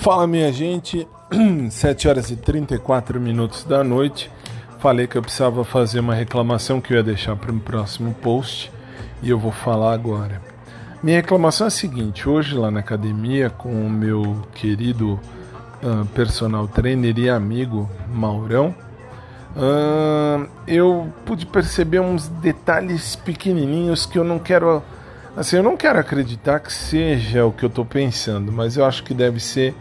Fala minha gente, 7 horas e 34 minutos da noite. Falei que eu precisava fazer uma reclamação que eu ia deixar para o próximo post e eu vou falar agora. Minha reclamação é a seguinte: hoje lá na academia, com o meu querido uh, personal trainer e amigo Maurão, uh, eu pude perceber uns detalhes pequenininhos que eu não quero. Assim, eu não quero acreditar que seja o que eu estou pensando, mas eu acho que deve ser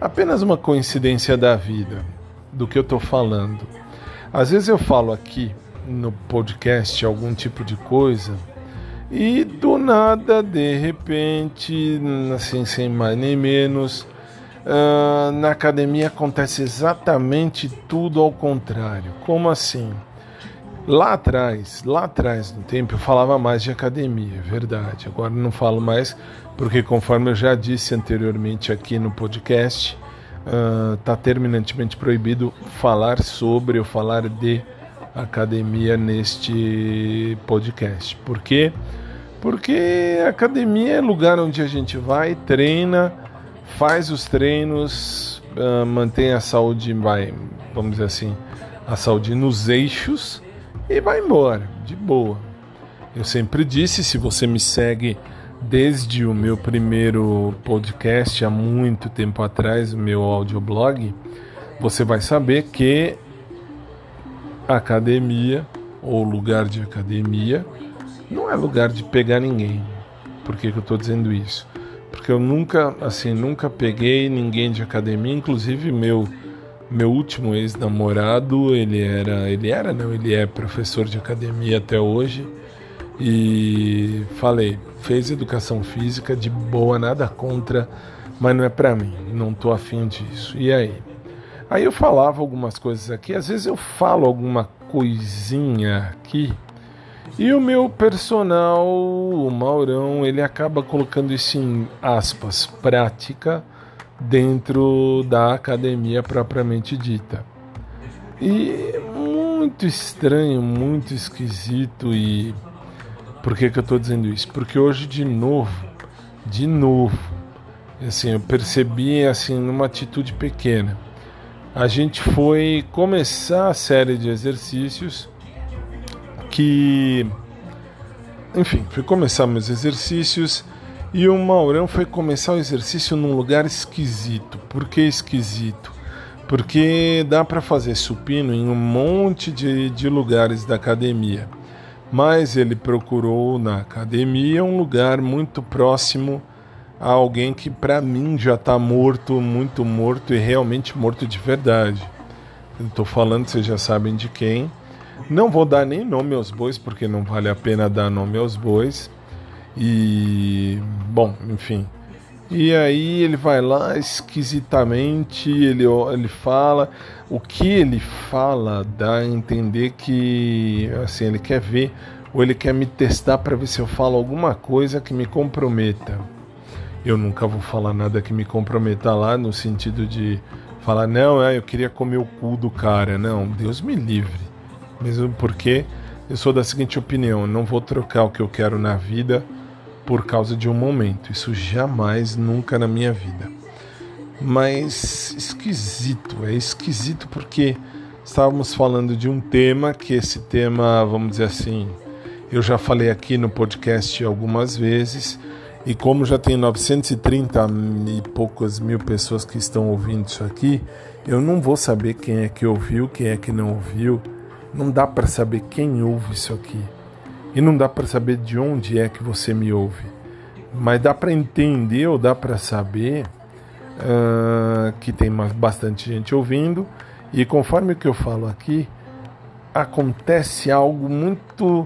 apenas uma coincidência da vida, do que eu estou falando. Às vezes eu falo aqui no podcast algum tipo de coisa e do nada, de repente, assim, sem mais nem menos, uh, na academia acontece exatamente tudo ao contrário. Como assim? Lá atrás, lá atrás no tempo, eu falava mais de academia, é verdade. Agora não falo mais, porque conforme eu já disse anteriormente aqui no podcast, está uh, terminantemente proibido falar sobre ou falar de academia neste podcast. Por quê? Porque academia é lugar onde a gente vai, treina, faz os treinos, uh, mantém a saúde, vai, vamos dizer assim, a saúde nos eixos e vai embora, de boa. Eu sempre disse, se você me segue desde o meu primeiro podcast há muito tempo atrás, o meu audioblog, você vai saber que academia ou lugar de academia não é lugar de pegar ninguém. Por que, que eu estou dizendo isso? Porque eu nunca, assim, nunca peguei ninguém de academia, inclusive meu meu último ex-namorado, ele era, ele era, não, ele é professor de academia até hoje. E falei, fez educação física de boa, nada contra, mas não é para mim, não tô afim disso. E aí? Aí eu falava algumas coisas aqui, às vezes eu falo alguma coisinha aqui, e o meu personal, o Maurão, ele acaba colocando isso em aspas, prática dentro da academia propriamente dita. E muito estranho, muito esquisito e por que, que eu estou dizendo isso? Porque hoje de novo, de novo, assim, eu percebi assim numa atitude pequena. A gente foi começar a série de exercícios que enfim, fui começar meus exercícios e o Maurão foi começar o exercício num lugar esquisito. Por que esquisito? Porque dá para fazer supino em um monte de, de lugares da academia. Mas ele procurou na academia um lugar muito próximo a alguém que para mim já está morto, muito morto e realmente morto de verdade. Estou falando, vocês já sabem de quem. Não vou dar nem nome aos bois, porque não vale a pena dar nome aos bois. E bom, enfim. E aí ele vai lá esquisitamente, ele, ele fala, o que ele fala dá a entender que assim, ele quer ver ou ele quer me testar para ver se eu falo alguma coisa que me comprometa. Eu nunca vou falar nada que me comprometa lá no sentido de falar não, é, eu queria comer o cu do cara, não, Deus me livre. Mesmo porque eu sou da seguinte opinião, não vou trocar o que eu quero na vida por causa de um momento. Isso jamais, nunca na minha vida. Mas esquisito, é esquisito porque estávamos falando de um tema que esse tema, vamos dizer assim, eu já falei aqui no podcast algumas vezes. E como já tem 930 e poucas mil pessoas que estão ouvindo isso aqui, eu não vou saber quem é que ouviu, quem é que não ouviu. Não dá para saber quem ouve isso aqui. E não dá para saber de onde é que você me ouve. Mas dá para entender ou dá para saber uh, que tem bastante gente ouvindo. E conforme o que eu falo aqui, acontece algo muito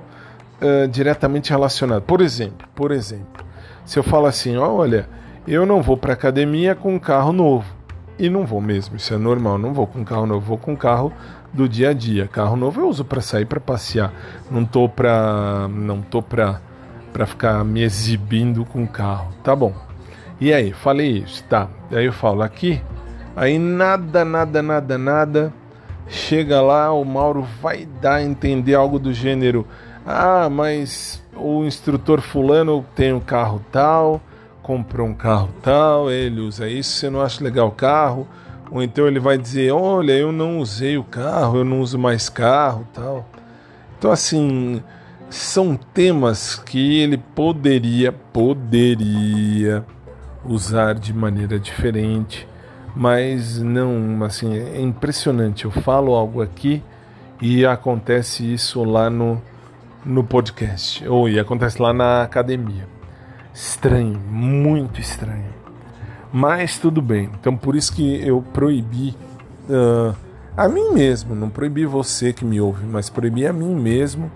uh, diretamente relacionado. Por exemplo, por exemplo, se eu falo assim, olha, eu não vou para academia com um carro novo. E não vou mesmo, isso é normal, não vou com carro novo, vou com carro do dia a dia. Carro novo eu uso para sair para passear. Não tô para não tô para para ficar me exibindo com carro. Tá bom. E aí, falei isso, tá. Aí eu falo aqui, aí nada, nada, nada, nada. Chega lá, o Mauro vai dar a entender algo do gênero: "Ah, mas o instrutor fulano tem um carro tal, comprou um carro tal, ele usa isso, você não acha legal o carro, ou então ele vai dizer, olha, eu não usei o carro, eu não uso mais carro tal. Então assim, são temas que ele poderia, poderia usar de maneira diferente, mas não, assim, é impressionante. Eu falo algo aqui e acontece isso lá no, no podcast, ou e acontece lá na academia. Estranho, muito estranho. Mas tudo bem. Então por isso que eu proibi uh, a mim mesmo, não proibi você que me ouve, mas proibi a mim mesmo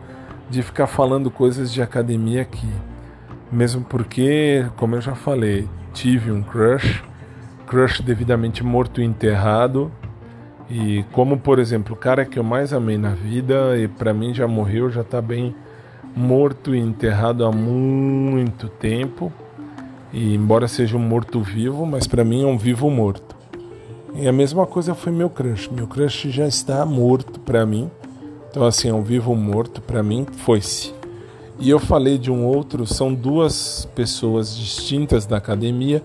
de ficar falando coisas de academia aqui. Mesmo porque, como eu já falei, tive um crush, crush devidamente morto e enterrado. E como, por exemplo, o cara que eu mais amei na vida e para mim já morreu, já tá bem morto e enterrado há muito tempo. E embora seja um morto vivo, mas para mim é um vivo morto. E a mesma coisa foi meu crush. Meu crush já está morto para mim. Então assim, é um vivo morto para mim, foi-se. E eu falei de um outro, são duas pessoas distintas da academia.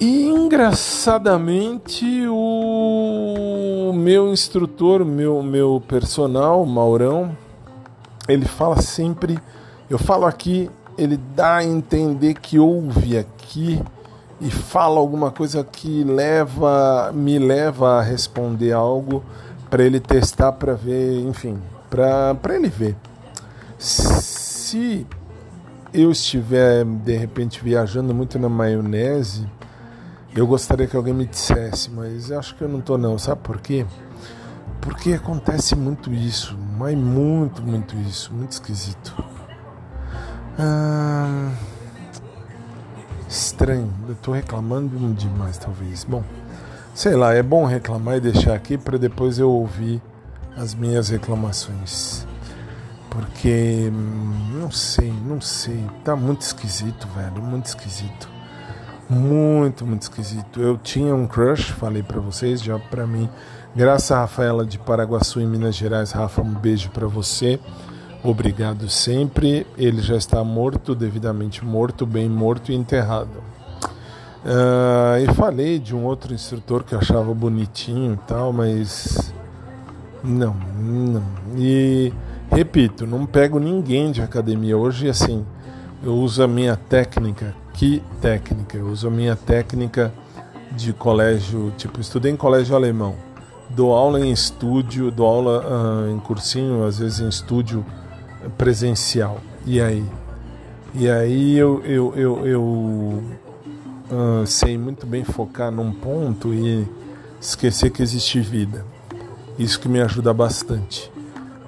E engraçadamente o meu instrutor, meu meu personal, Maurão, ele fala sempre, eu falo aqui, ele dá a entender que ouve aqui e fala alguma coisa que leva, me leva a responder algo para ele testar, para ver, enfim, para ele ver. Se eu estiver de repente viajando muito na maionese, eu gostaria que alguém me dissesse, mas acho que eu não tô não, sabe por quê? Porque acontece muito isso, mas muito, muito isso, muito esquisito. Ah, estranho, eu tô reclamando demais talvez. Bom, sei lá, é bom reclamar e deixar aqui para depois eu ouvir as minhas reclamações. Porque hum, não sei, não sei, tá muito esquisito, velho, muito esquisito. Muito, muito esquisito. Eu tinha um crush, falei para vocês, já para mim Graça Rafaela de Paraguaçu, em Minas Gerais. Rafa, um beijo para você. Obrigado sempre. Ele já está morto, devidamente morto, bem morto e enterrado. Uh, e falei de um outro instrutor que eu achava bonitinho e tal, mas não, não. E repito, não pego ninguém de academia hoje. Assim, eu uso a minha técnica. Que técnica? Eu uso a minha técnica de colégio, tipo, estudei em colégio alemão dou aula em estúdio, dou aula uh, em cursinho, às vezes em estúdio presencial. E aí? E aí eu, eu, eu, eu uh, sei muito bem focar num ponto e esquecer que existe vida. Isso que me ajuda bastante.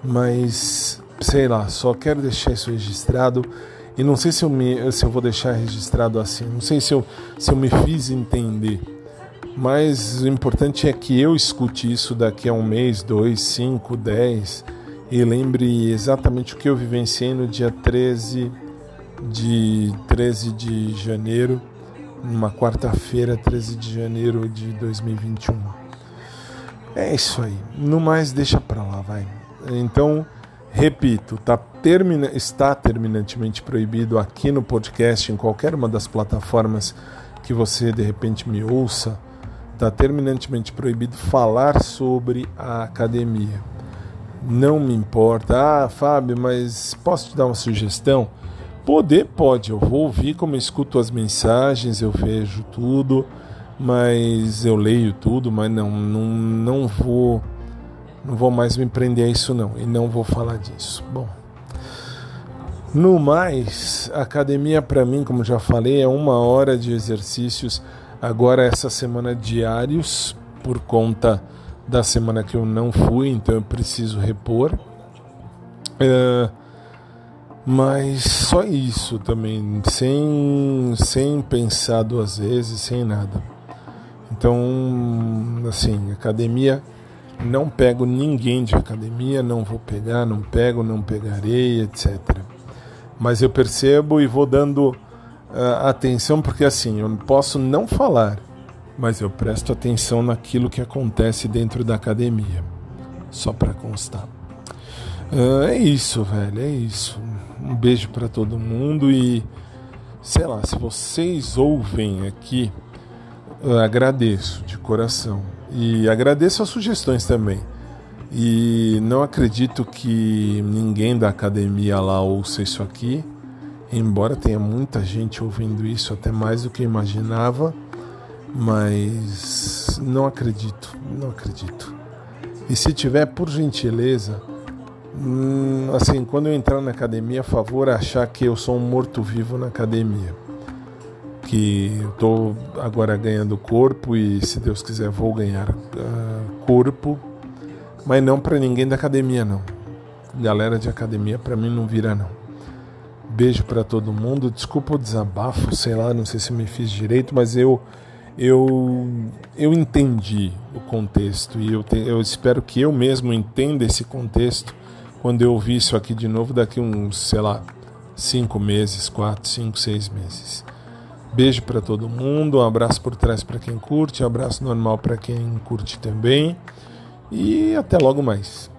Mas, sei lá, só quero deixar isso registrado. E não sei se eu, me, se eu vou deixar registrado assim. Não sei se eu, se eu me fiz entender mas o importante é que eu escute isso daqui a um mês, dois, cinco, dez e lembre exatamente o que eu vivenciei no dia 13 de 13 de janeiro, numa quarta-feira, 13 de janeiro de 2021. É isso aí. No mais, deixa pra lá, vai. Então, repito, tá termina, está terminantemente proibido aqui no podcast, em qualquer uma das plataformas que você de repente me ouça está terminantemente proibido falar sobre a academia. Não me importa. Ah, Fábio, mas posso te dar uma sugestão? Poder, pode. Eu vou ouvir como eu escuto as mensagens, eu vejo tudo, mas eu leio tudo, mas não, não, não vou, não vou mais me prender a isso não e não vou falar disso. Bom, no mais, academia para mim, como já falei, é uma hora de exercícios Agora essa semana diários por conta da semana que eu não fui, então eu preciso repor. É, mas só isso também, sem, sem pensar duas vezes, sem nada. Então, assim, academia, não pego ninguém de academia, não vou pegar, não pego, não pegarei, etc. Mas eu percebo e vou dando uh, atenção, porque assim, eu posso não falar, mas eu presto atenção naquilo que acontece dentro da academia. Só para constar. Uh, é isso, velho, é isso. Um beijo para todo mundo e sei lá, se vocês ouvem aqui, agradeço de coração. E agradeço as sugestões também. E não acredito que ninguém da academia lá ouça isso aqui, embora tenha muita gente ouvindo isso, até mais do que imaginava, mas não acredito, não acredito. E se tiver, por gentileza, Hum, assim, quando eu entrar na academia, a favor achar que eu sou um morto-vivo na academia. Que eu estou agora ganhando corpo e, se Deus quiser, vou ganhar uh, corpo, mas não para ninguém da academia, não. Galera de academia, para mim, não vira, não. Beijo para todo mundo. Desculpa o desabafo, sei lá, não sei se me fiz direito, mas eu eu eu entendi o contexto e eu, te, eu espero que eu mesmo entenda esse contexto quando eu ouvir isso aqui de novo daqui uns, sei lá, cinco meses, quatro, cinco, seis meses. Beijo para todo mundo, um abraço por trás para quem curte, um abraço normal para quem curte também e até logo mais.